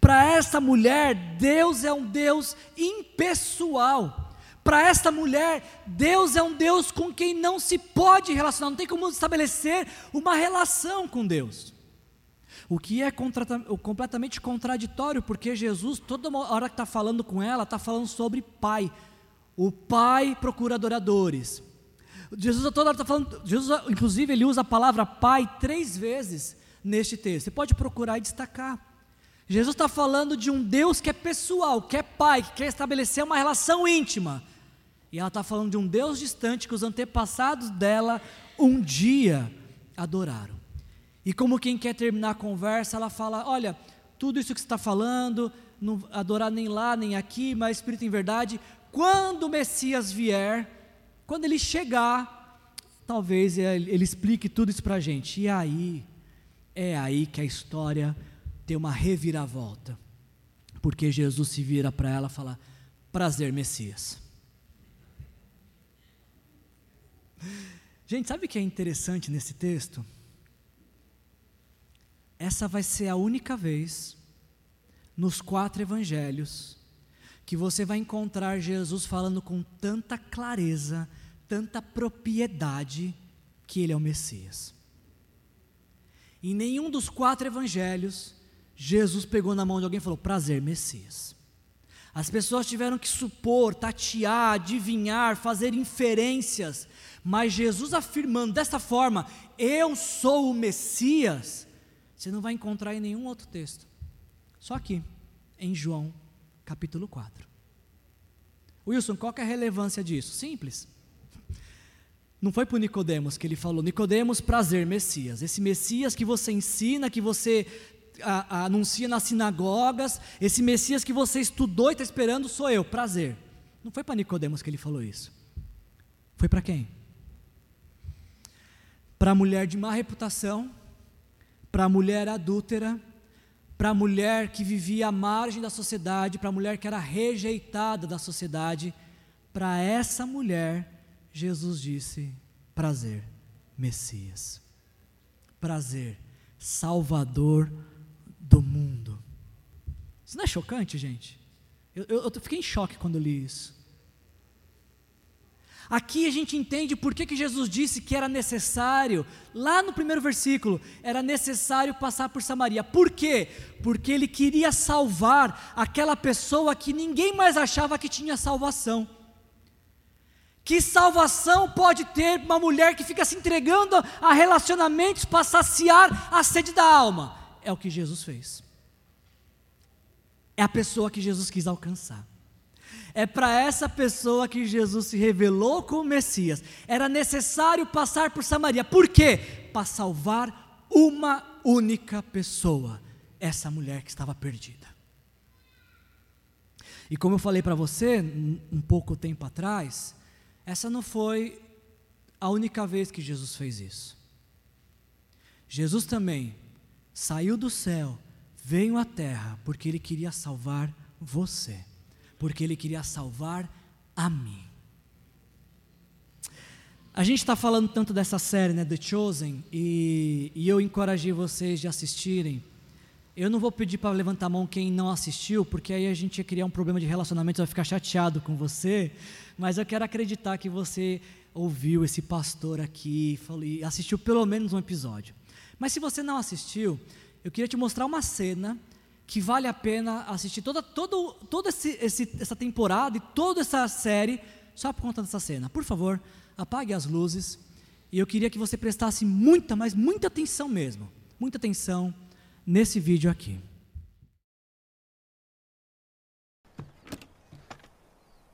Para esta mulher, Deus é um Deus impessoal. Para esta mulher, Deus é um Deus com quem não se pode relacionar, não tem como estabelecer uma relação com Deus. O que é completamente contraditório, porque Jesus, toda hora que está falando com ela, está falando sobre Pai. O Pai procura adoradores. Jesus toda hora está falando, Jesus, inclusive, ele usa a palavra Pai três vezes neste texto. Você pode procurar e destacar. Jesus está falando de um Deus que é pessoal, que é Pai, que quer estabelecer uma relação íntima. E ela está falando de um Deus distante que os antepassados dela um dia adoraram. E como quem quer terminar a conversa, ela fala: Olha, tudo isso que você está falando, não adorar nem lá nem aqui, mas Espírito em verdade, quando o Messias vier, quando ele chegar, talvez ele explique tudo isso para a gente. E aí, é aí que a história tem uma reviravolta. Porque Jesus se vira para ela e fala: Prazer, Messias. Gente, sabe o que é interessante nesse texto? Essa vai ser a única vez nos quatro evangelhos que você vai encontrar Jesus falando com tanta clareza, tanta propriedade, que ele é o Messias. Em nenhum dos quatro evangelhos, Jesus pegou na mão de alguém e falou: Prazer, Messias. As pessoas tiveram que supor, tatear, adivinhar, fazer inferências, mas Jesus afirmando dessa forma: Eu sou o Messias, você não vai encontrar em nenhum outro texto. Só aqui, em João capítulo 4. Wilson, qual é a relevância disso? Simples. Não foi para Nicodemos que ele falou, Nicodemos, prazer, Messias. Esse Messias que você ensina, que você a, a, anuncia nas sinagogas, esse Messias que você estudou e está esperando, sou eu, prazer. Não foi para Nicodemos que ele falou isso. Foi para quem? Para a mulher de má reputação, para a mulher adúltera, para a mulher que vivia à margem da sociedade, para a mulher que era rejeitada da sociedade, para essa mulher, Jesus disse: prazer, Messias, prazer, Salvador do mundo. Isso não é chocante, gente? Eu, eu, eu fiquei em choque quando li isso. Aqui a gente entende por que, que Jesus disse que era necessário, lá no primeiro versículo, era necessário passar por Samaria. Por quê? Porque ele queria salvar aquela pessoa que ninguém mais achava que tinha salvação. Que salvação pode ter uma mulher que fica se entregando a relacionamentos para saciar a sede da alma? É o que Jesus fez. É a pessoa que Jesus quis alcançar. É para essa pessoa que Jesus se revelou como Messias. Era necessário passar por Samaria. Por quê? Para salvar uma única pessoa, essa mulher que estava perdida. E como eu falei para você um pouco tempo atrás, essa não foi a única vez que Jesus fez isso. Jesus também saiu do céu, veio à terra, porque ele queria salvar você porque Ele queria salvar a mim. A gente está falando tanto dessa série, né, The Chosen, e, e eu encorajei vocês de assistirem. Eu não vou pedir para levantar a mão quem não assistiu, porque aí a gente ia criar um problema de relacionamento, vai ficar chateado com você. Mas eu quero acreditar que você ouviu esse pastor aqui e assistiu pelo menos um episódio. Mas se você não assistiu, eu queria te mostrar uma cena que vale a pena assistir toda, todo, toda esse, esse, essa temporada e toda essa série só por conta dessa cena. Por favor, apague as luzes. E eu queria que você prestasse muita, mas muita atenção mesmo. Muita atenção nesse vídeo aqui.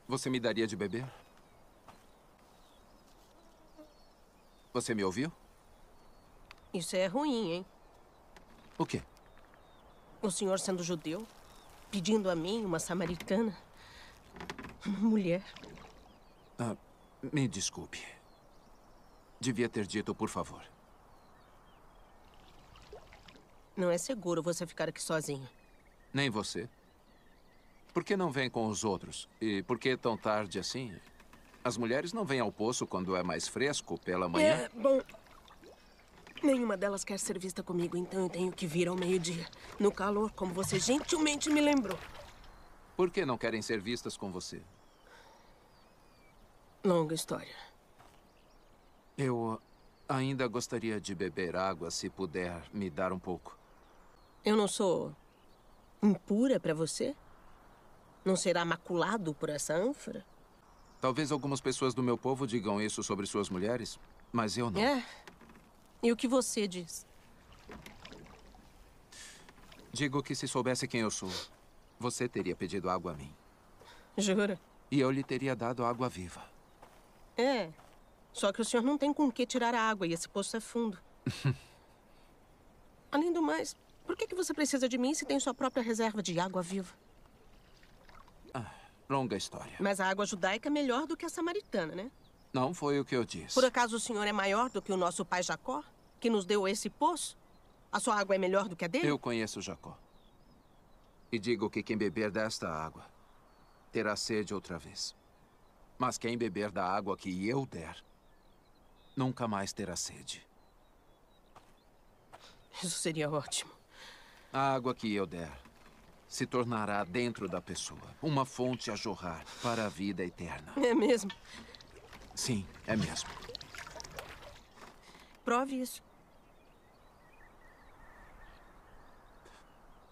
Você me daria de beber? Você me ouviu? Isso é ruim, hein? O quê? O senhor sendo judeu, pedindo a mim, uma samaritana, uma mulher. Ah, me desculpe. Devia ter dito, por favor. Não é seguro você ficar aqui sozinho. Nem você. Por que não vem com os outros? E por que tão tarde assim? As mulheres não vêm ao poço quando é mais fresco pela manhã? É, bom. Nenhuma delas quer ser vista comigo, então eu tenho que vir ao meio-dia. No calor, como você gentilmente me lembrou. Por que não querem ser vistas com você? Longa história. Eu ainda gostaria de beber água se puder me dar um pouco. Eu não sou impura para você? Não será maculado por essa ânfora? Talvez algumas pessoas do meu povo digam isso sobre suas mulheres, mas eu não. É. E o que você diz? Digo que se soubesse quem eu sou, você teria pedido água a mim. Jura? E eu lhe teria dado água viva. É. Só que o senhor não tem com que tirar a água e esse poço é fundo. Além do mais, por que, que você precisa de mim se tem sua própria reserva de água viva? Ah, longa história. Mas a água judaica é melhor do que a samaritana, né? Não foi o que eu disse. Por acaso o senhor é maior do que o nosso pai Jacó, que nos deu esse poço? A sua água é melhor do que a dele? Eu conheço Jacó. E digo que quem beber desta água terá sede outra vez. Mas quem beber da água que eu der, nunca mais terá sede. Isso seria ótimo. A água que eu der se tornará dentro da pessoa uma fonte a jorrar para a vida eterna. É mesmo? Sim, é mesmo. Prove isso.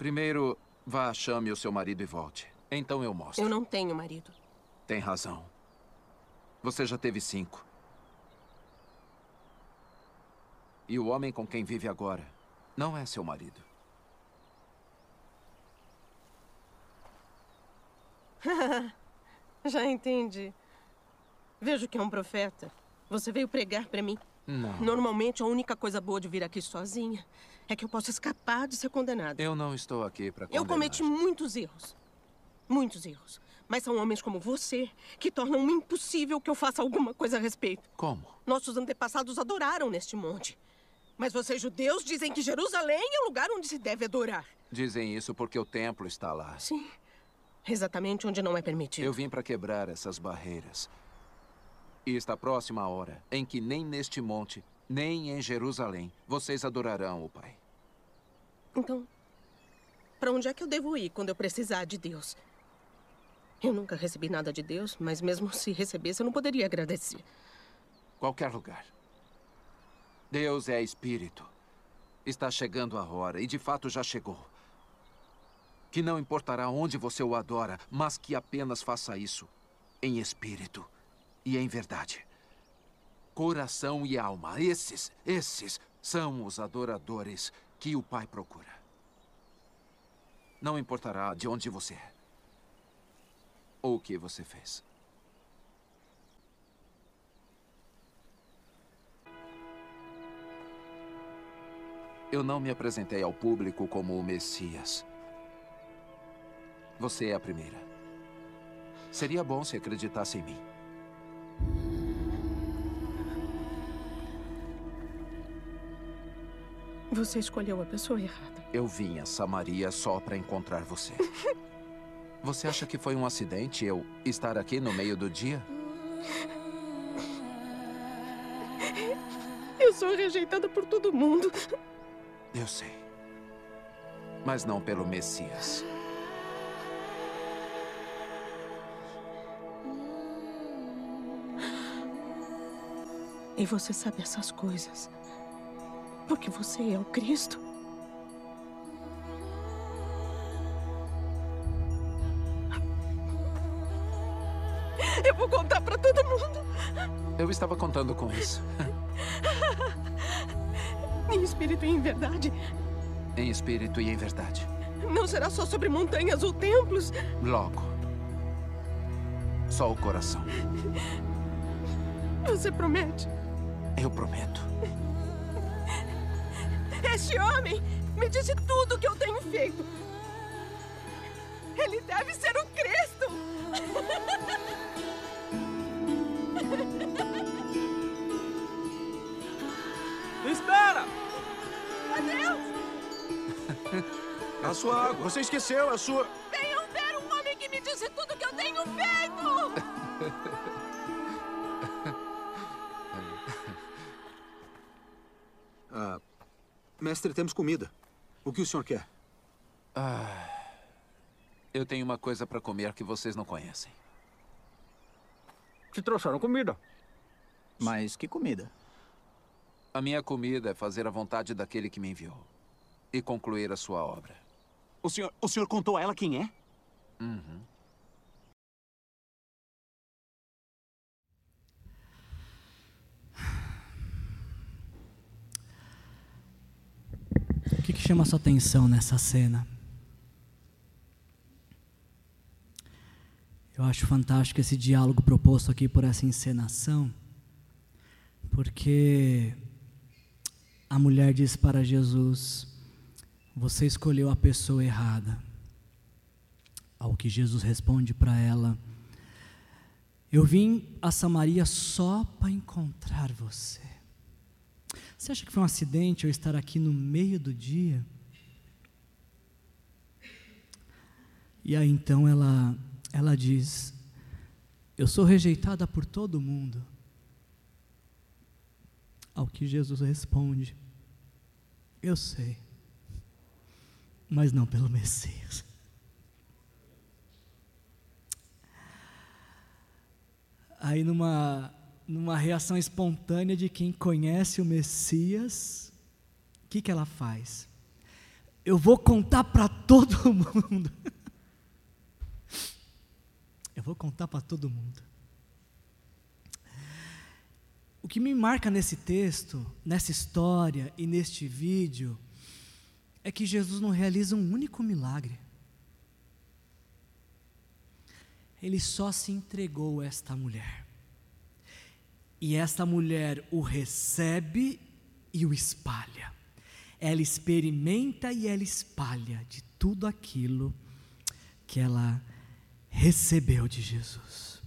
Primeiro, vá, chame o seu marido e volte. Então eu mostro. Eu não tenho marido. Tem razão. Você já teve cinco. E o homem com quem vive agora não é seu marido. Já entendi. Vejo que é um profeta. Você veio pregar para mim. Não. Normalmente, a única coisa boa de vir aqui sozinha é que eu posso escapar de ser condenada. Eu não estou aqui para Eu cometi muitos erros. Muitos erros. Mas são homens como você que tornam impossível que eu faça alguma coisa a respeito. Como? Nossos antepassados adoraram neste monte. Mas vocês judeus dizem que Jerusalém é o lugar onde se deve adorar. Dizem isso porque o templo está lá. Sim. Exatamente onde não é permitido. Eu vim para quebrar essas barreiras. E está próxima a hora em que nem neste monte, nem em Jerusalém, vocês adorarão o Pai. Então, para onde é que eu devo ir quando eu precisar de Deus? Eu nunca recebi nada de Deus, mas mesmo se recebesse, eu não poderia agradecer. Qualquer lugar. Deus é espírito. Está chegando a hora, e de fato já chegou. Que não importará onde você o adora, mas que apenas faça isso em espírito e em verdade. Coração e alma, esses, esses são os adoradores que o Pai procura. Não importará de onde você é ou o que você fez. Eu não me apresentei ao público como o Messias. Você é a primeira. Seria bom se acreditasse em mim. Você escolheu a pessoa errada. Eu vim a Samaria só para encontrar você. Você acha que foi um acidente eu estar aqui no meio do dia? Eu sou rejeitada por todo mundo. Eu sei. Mas não pelo Messias. E você sabe essas coisas. Porque você é o Cristo. Eu vou contar pra todo mundo. Eu estava contando com isso. Em espírito e em verdade. Em espírito e em verdade. Não será só sobre montanhas ou templos. Logo. Só o coração. Você promete? Eu prometo. Este homem me disse tudo o que eu tenho feito. Ele deve ser o Cristo. Espera! Adeus! A sua água. Você esqueceu a sua. Mestre, temos comida. O que o senhor quer? Eu tenho uma coisa para comer que vocês não conhecem. Te trouxeram comida. Mas que comida? A minha comida é fazer a vontade daquele que me enviou e concluir a sua obra. O senhor, o senhor contou a ela quem é? Uhum. Que, chama a sua atenção nessa cena? Eu acho fantástico esse diálogo proposto aqui por essa encenação, porque a mulher diz para Jesus: Você escolheu a pessoa errada. Ao que Jesus responde para ela: Eu vim a Samaria só para encontrar você. Você acha que foi um acidente eu estar aqui no meio do dia? E aí então ela, ela diz: Eu sou rejeitada por todo mundo. Ao que Jesus responde: Eu sei, mas não pelo Messias. Aí numa numa reação espontânea de quem conhece o Messias, o que, que ela faz? Eu vou contar para todo mundo. Eu vou contar para todo mundo. O que me marca nesse texto, nessa história e neste vídeo, é que Jesus não realiza um único milagre. Ele só se entregou a esta mulher. E esta mulher o recebe e o espalha. Ela experimenta e ela espalha de tudo aquilo que ela recebeu de Jesus.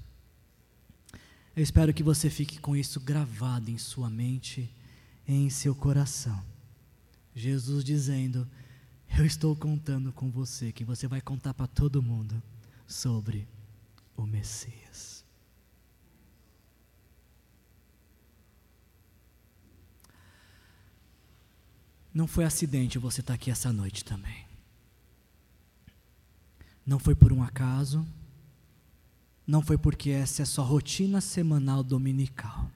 Eu espero que você fique com isso gravado em sua mente em seu coração. Jesus dizendo: Eu estou contando com você, que você vai contar para todo mundo sobre o Messias. Não foi acidente você estar aqui essa noite também. Não foi por um acaso. Não foi porque essa é sua rotina semanal dominical.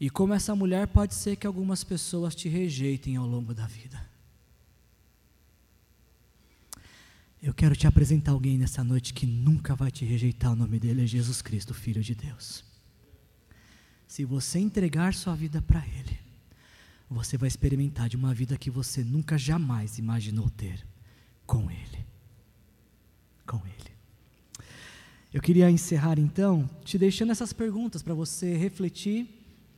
E como essa mulher, pode ser que algumas pessoas te rejeitem ao longo da vida. Eu quero te apresentar alguém nessa noite que nunca vai te rejeitar. O nome dele é Jesus Cristo, Filho de Deus. Se você entregar sua vida para Ele, você vai experimentar de uma vida que você nunca jamais imaginou ter com Ele. Com Ele. Eu queria encerrar então te deixando essas perguntas para você refletir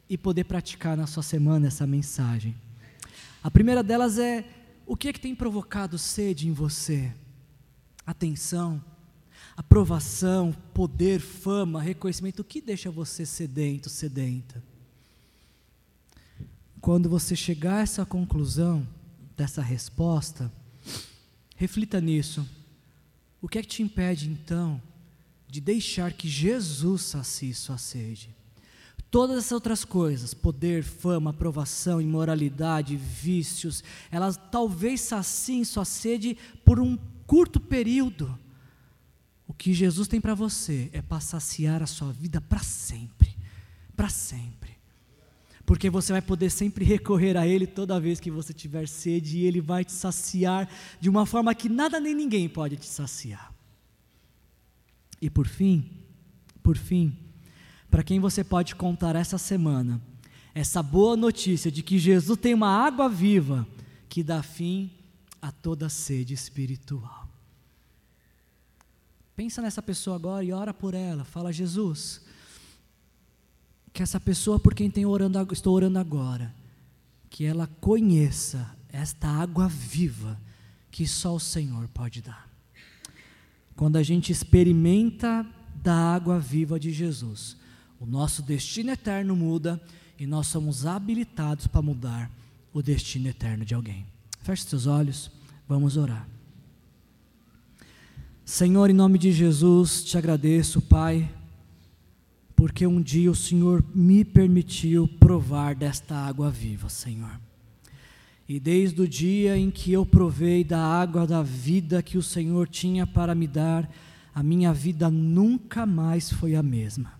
e poder praticar na sua semana essa mensagem. A primeira delas é: o que é que tem provocado sede em você? Atenção aprovação, poder, fama, reconhecimento, o que deixa você sedento, sedenta? Quando você chegar a essa conclusão, dessa resposta, reflita nisso. O que é que te impede então de deixar que Jesus sacie sua sede? Todas essas outras coisas, poder, fama, aprovação, imoralidade, vícios, elas talvez saciem sua sede por um curto período que Jesus tem para você é para saciar a sua vida para sempre. Para sempre. Porque você vai poder sempre recorrer a Ele toda vez que você tiver sede, e Ele vai te saciar de uma forma que nada nem ninguém pode te saciar. E por fim, por fim, para quem você pode contar essa semana, essa boa notícia de que Jesus tem uma água viva que dá fim a toda sede espiritual. Pensa nessa pessoa agora e ora por ela. Fala, Jesus, que essa pessoa por quem orando, estou orando agora que ela conheça esta água viva que só o Senhor pode dar. Quando a gente experimenta da água viva de Jesus, o nosso destino eterno muda e nós somos habilitados para mudar o destino eterno de alguém. Feche seus olhos, vamos orar. Senhor, em nome de Jesus, te agradeço, Pai, porque um dia o Senhor me permitiu provar desta água viva, Senhor. E desde o dia em que eu provei da água da vida que o Senhor tinha para me dar, a minha vida nunca mais foi a mesma.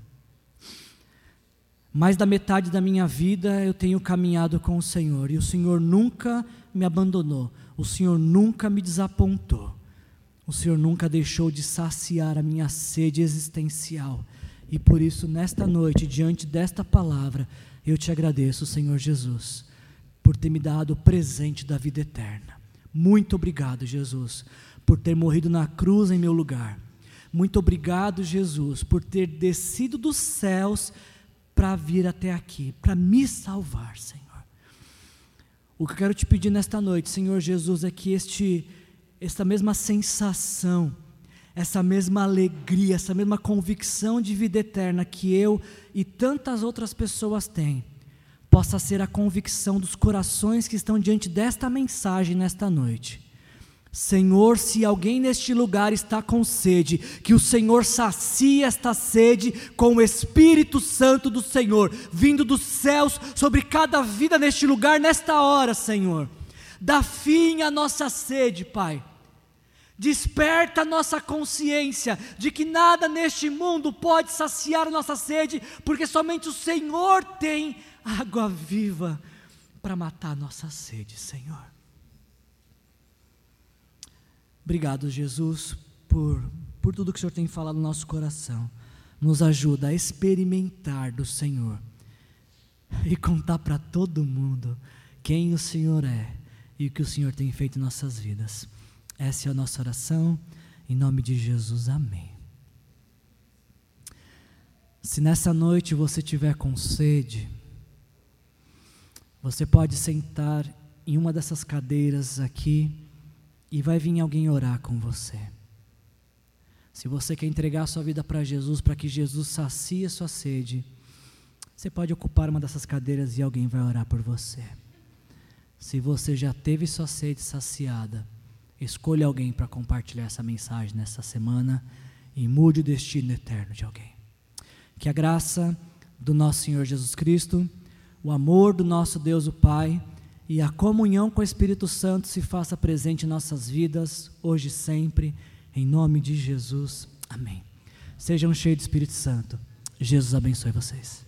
Mais da metade da minha vida eu tenho caminhado com o Senhor e o Senhor nunca me abandonou, o Senhor nunca me desapontou. O Senhor nunca deixou de saciar a minha sede existencial. E por isso, nesta noite, diante desta palavra, eu te agradeço, Senhor Jesus, por ter me dado o presente da vida eterna. Muito obrigado, Jesus, por ter morrido na cruz em meu lugar. Muito obrigado, Jesus, por ter descido dos céus para vir até aqui, para me salvar, Senhor. O que eu quero te pedir nesta noite, Senhor Jesus, é que este essa mesma sensação, essa mesma alegria, essa mesma convicção de vida eterna que eu e tantas outras pessoas têm, possa ser a convicção dos corações que estão diante desta mensagem nesta noite. Senhor, se alguém neste lugar está com sede, que o Senhor sacie esta sede com o Espírito Santo do Senhor, vindo dos céus sobre cada vida neste lugar, nesta hora, Senhor. Dá fim à nossa sede, Pai. Desperta nossa consciência de que nada neste mundo pode saciar nossa sede, porque somente o Senhor tem água viva para matar nossa sede, Senhor. Obrigado, Jesus, por, por tudo que o Senhor tem falado no nosso coração. Nos ajuda a experimentar do Senhor e contar para todo mundo quem o Senhor é e o que o Senhor tem feito em nossas vidas. Essa é a nossa oração, em nome de Jesus, amém. Se nessa noite você tiver com sede, você pode sentar em uma dessas cadeiras aqui e vai vir alguém orar com você. Se você quer entregar sua vida para Jesus, para que Jesus sacie a sua sede, você pode ocupar uma dessas cadeiras e alguém vai orar por você. Se você já teve sua sede saciada, escolha alguém para compartilhar essa mensagem nessa semana e mude o destino eterno de alguém. Que a graça do nosso Senhor Jesus Cristo, o amor do nosso Deus o Pai e a comunhão com o Espírito Santo se faça presente em nossas vidas, hoje e sempre, em nome de Jesus. Amém. Sejam cheios do Espírito Santo. Jesus abençoe vocês.